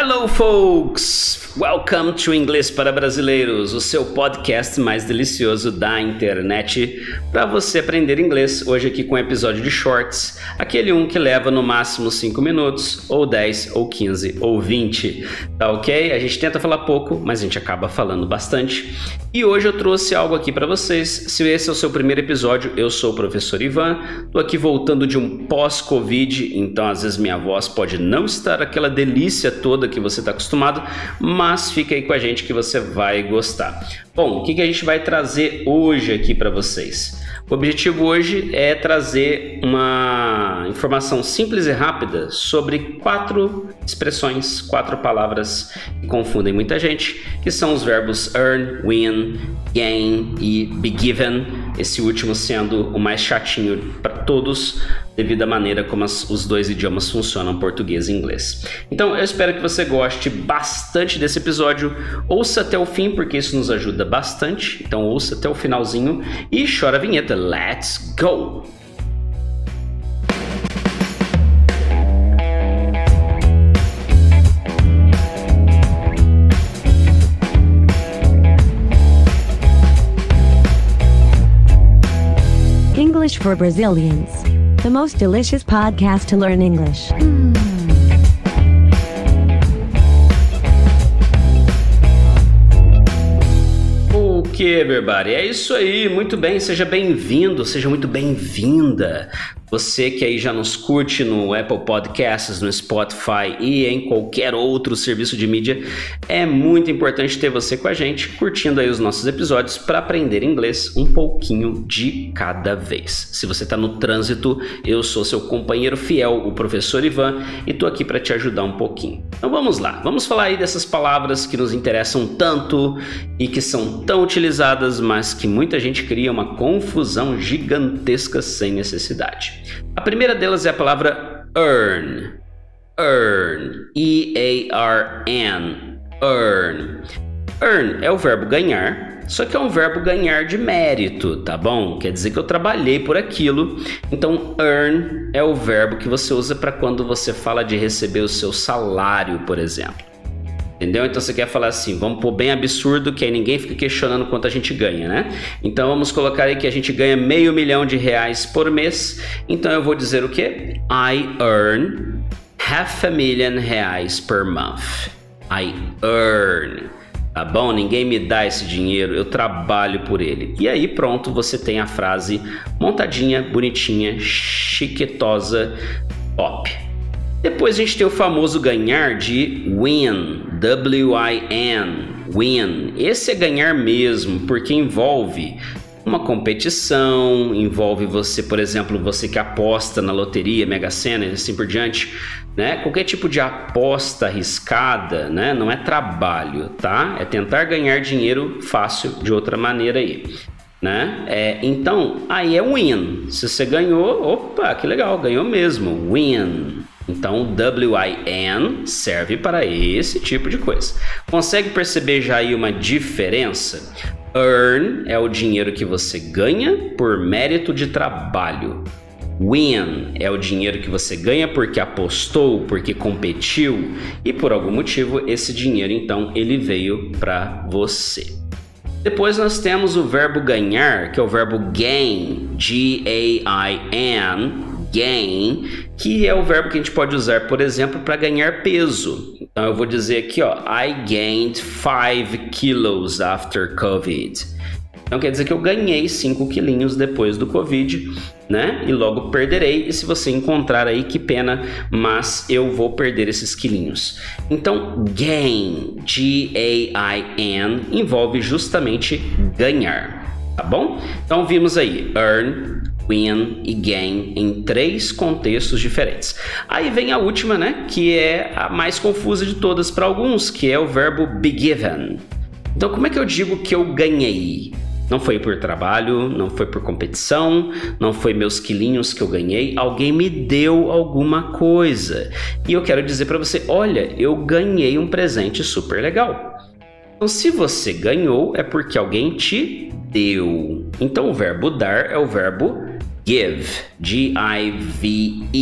Hello, folks! Welcome to Inglês para Brasileiros, o seu podcast mais delicioso da internet para você aprender inglês. Hoje aqui com um episódio de shorts, aquele um que leva no máximo 5 minutos, ou 10, ou 15, ou 20, tá ok? A gente tenta falar pouco, mas a gente acaba falando bastante. E hoje eu trouxe algo aqui para vocês. Se esse é o seu primeiro episódio, eu sou o professor Ivan, tô aqui voltando de um pós-Covid, então às vezes minha voz pode não estar aquela delícia toda que você está acostumado, mas fica aí com a gente que você vai gostar. Bom, o que, que a gente vai trazer hoje aqui para vocês? O objetivo hoje é trazer uma informação simples e rápida sobre quatro expressões, quatro palavras que confundem muita gente, que são os verbos earn, win, gain e be given, esse último sendo o mais chatinho para todos, devido à maneira como as, os dois idiomas funcionam, português e inglês. Então eu espero que você goste bastante desse episódio, ouça até o fim, porque isso nos ajuda bastante, então ouça até o finalzinho e chora a vinheta. Let's go! English for Brazilians. The most delicious podcast to learn English. O que, everybody? É isso aí, muito bem, seja bem-vindo, seja muito bem-vinda. Você que aí já nos curte no Apple Podcasts, no Spotify e em qualquer outro serviço de mídia, é muito importante ter você com a gente, curtindo aí os nossos episódios para aprender inglês um pouquinho de cada vez. Se você está no trânsito, eu sou seu companheiro fiel, o professor Ivan, e tô aqui para te ajudar um pouquinho. Então vamos lá, vamos falar aí dessas palavras que nos interessam tanto e que são tão utilizadas, mas que muita gente cria uma confusão gigantesca sem necessidade. A primeira delas é a palavra earn. Earn. E-A-R-N. Earn. Earn é o verbo ganhar, só que é um verbo ganhar de mérito, tá bom? Quer dizer que eu trabalhei por aquilo. Então, earn é o verbo que você usa para quando você fala de receber o seu salário, por exemplo. Entendeu? Então você quer falar assim, vamos pôr bem absurdo, que aí ninguém fica questionando quanto a gente ganha, né? Então vamos colocar aí que a gente ganha meio milhão de reais por mês. Então eu vou dizer o quê? I earn half a million reais per month. I earn. Tá bom? Ninguém me dá esse dinheiro, eu trabalho por ele. E aí pronto, você tem a frase montadinha, bonitinha, chiquetosa, top. Depois a gente tem o famoso ganhar de win, W-I-N, win. Esse é ganhar mesmo, porque envolve uma competição, envolve você, por exemplo, você que aposta na loteria, Mega Sena e assim por diante, né? Qualquer tipo de aposta arriscada, né? Não é trabalho, tá? É tentar ganhar dinheiro fácil de outra maneira aí. Né? É, então, aí é win. Se você ganhou, opa, que legal, ganhou mesmo. Win. Então, WIN serve para esse tipo de coisa. Consegue perceber já aí uma diferença? Earn é o dinheiro que você ganha por mérito de trabalho. Win é o dinheiro que você ganha porque apostou, porque competiu e por algum motivo esse dinheiro então ele veio para você. Depois nós temos o verbo ganhar, que é o verbo gain, G A I N, gain, que é o verbo que a gente pode usar, por exemplo, para ganhar peso. Então eu vou dizer aqui, ó, I gained 5 kilos after COVID. Então quer dizer que eu ganhei 5 quilinhos depois do Covid, né? E logo perderei. E se você encontrar aí, que pena, mas eu vou perder esses quilinhos. Então, gain, G-A-I-N, envolve justamente ganhar, tá bom? Então vimos aí, earn, win e gain em três contextos diferentes. Aí vem a última, né, que é a mais confusa de todas para alguns, que é o verbo be given. Então, como é que eu digo que eu ganhei? Não foi por trabalho, não foi por competição, não foi meus quilinhos que eu ganhei, alguém me deu alguma coisa. E eu quero dizer para você, olha, eu ganhei um presente super legal. Então, se você ganhou, é porque alguém te deu. Então, o verbo dar é o verbo give, G-I-V-E.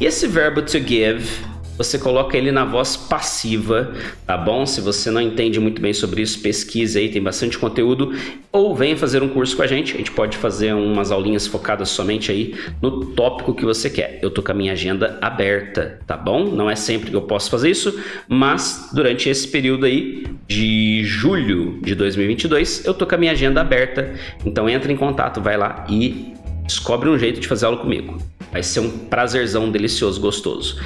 E esse verbo to give você coloca ele na voz passiva, tá bom? Se você não entende muito bem sobre isso, pesquise aí, tem bastante conteúdo. Ou venha fazer um curso com a gente, a gente pode fazer umas aulinhas focadas somente aí no tópico que você quer. Eu tô com a minha agenda aberta, tá bom? Não é sempre que eu posso fazer isso, mas durante esse período aí de julho de 2022, eu tô com a minha agenda aberta. Então entra em contato, vai lá e descobre um jeito de fazer aula comigo. Vai ser um prazerzão delicioso, gostoso.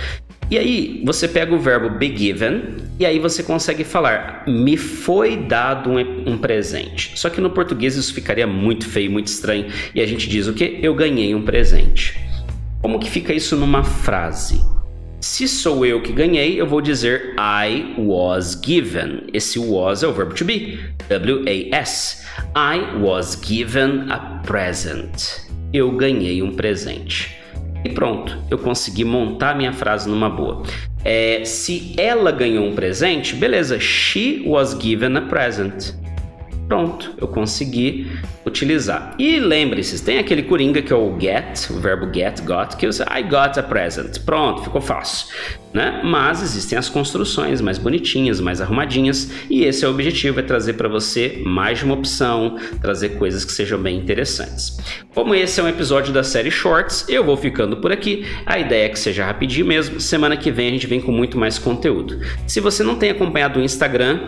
E aí, você pega o verbo be given e aí você consegue falar me foi dado um, um, presente. Só que no português isso ficaria muito feio, muito estranho e a gente diz o que? Eu ganhei um presente. Como que fica isso numa frase? Se sou eu que ganhei, eu vou dizer I was given. Esse was é o verbo to be. W-A-S. I was given a present. Eu ganhei um presente. E pronto, eu consegui montar minha frase numa boa. É, se ela ganhou um presente, beleza, she was given a present. Pronto, eu consegui utilizar. E lembre-se, tem aquele coringa que é o get, o verbo get, got, que você, I got a present. Pronto, ficou fácil. Né? Mas existem as construções mais bonitinhas, mais arrumadinhas, e esse é o objetivo, é trazer para você mais de uma opção, trazer coisas que sejam bem interessantes. Como esse é um episódio da série Shorts, eu vou ficando por aqui. A ideia é que seja rapidinho mesmo. Semana que vem a gente vem com muito mais conteúdo. Se você não tem acompanhado o Instagram,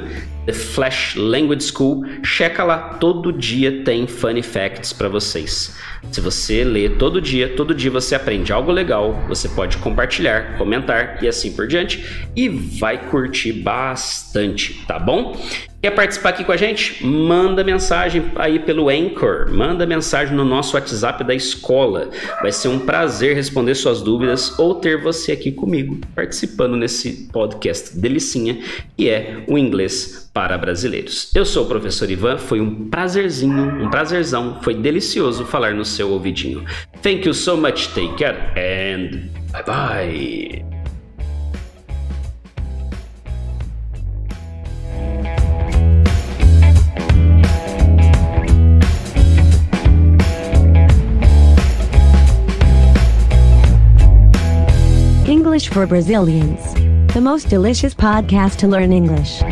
The Flash Language School, checa lá, todo dia tem funny facts para vocês. Se você lê todo dia, todo dia você aprende algo legal, você pode compartilhar, comentar e assim por diante e vai curtir bastante, tá bom? Quer participar aqui com a gente? Manda mensagem aí pelo Anchor, manda mensagem no nosso WhatsApp da escola. Vai ser um prazer responder suas dúvidas ou ter você aqui comigo participando nesse podcast delicinha que é o inglês para brasileiros. Eu sou o professor Ivan, foi um prazerzinho, um prazerzão, foi delicioso falar no seu ouvidinho. Thank you so much, take care and bye bye. English for Brazilians. The most delicious podcast to learn English.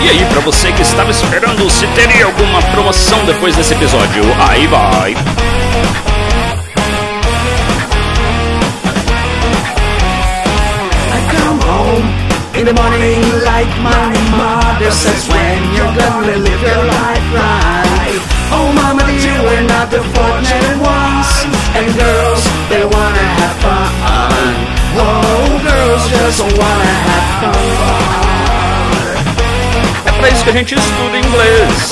E aí, para você que estava esperando se teria alguma promoção depois desse episódio, aí vai. The morning like my mother says When you're gonna live your life right. Oh mama dear, we're not the fortunate ones And girls, they wanna have fun. Oh, girls just wanna have fun. É pra isso que a gente estuda inglês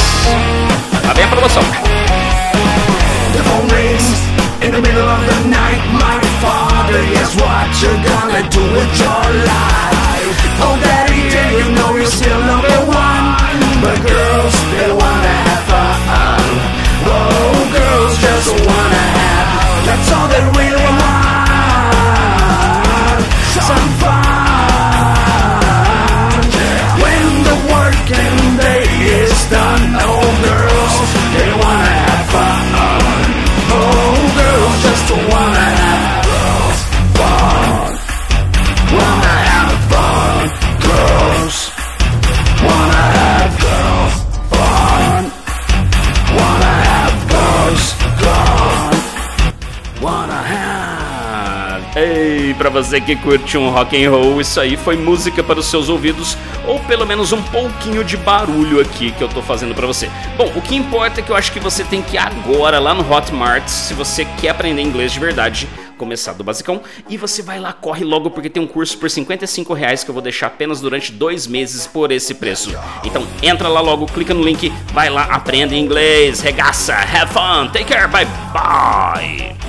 Tá bem a promoção The phone rings in the middle of the night. My father, yes, what you gonna do with your life Ei, pra você que curte um rock and roll, isso aí foi música para os seus ouvidos ou pelo menos um pouquinho de barulho aqui que eu tô fazendo para você. Bom, o que importa é que eu acho que você tem que ir agora lá no Hotmart, se você quer aprender inglês de verdade, começar do basicão e você vai lá, corre logo porque tem um curso por 55 reais que eu vou deixar apenas durante dois meses por esse preço. Então entra lá logo, clica no link, vai lá, aprenda inglês, regaça, have fun, take care, bye bye.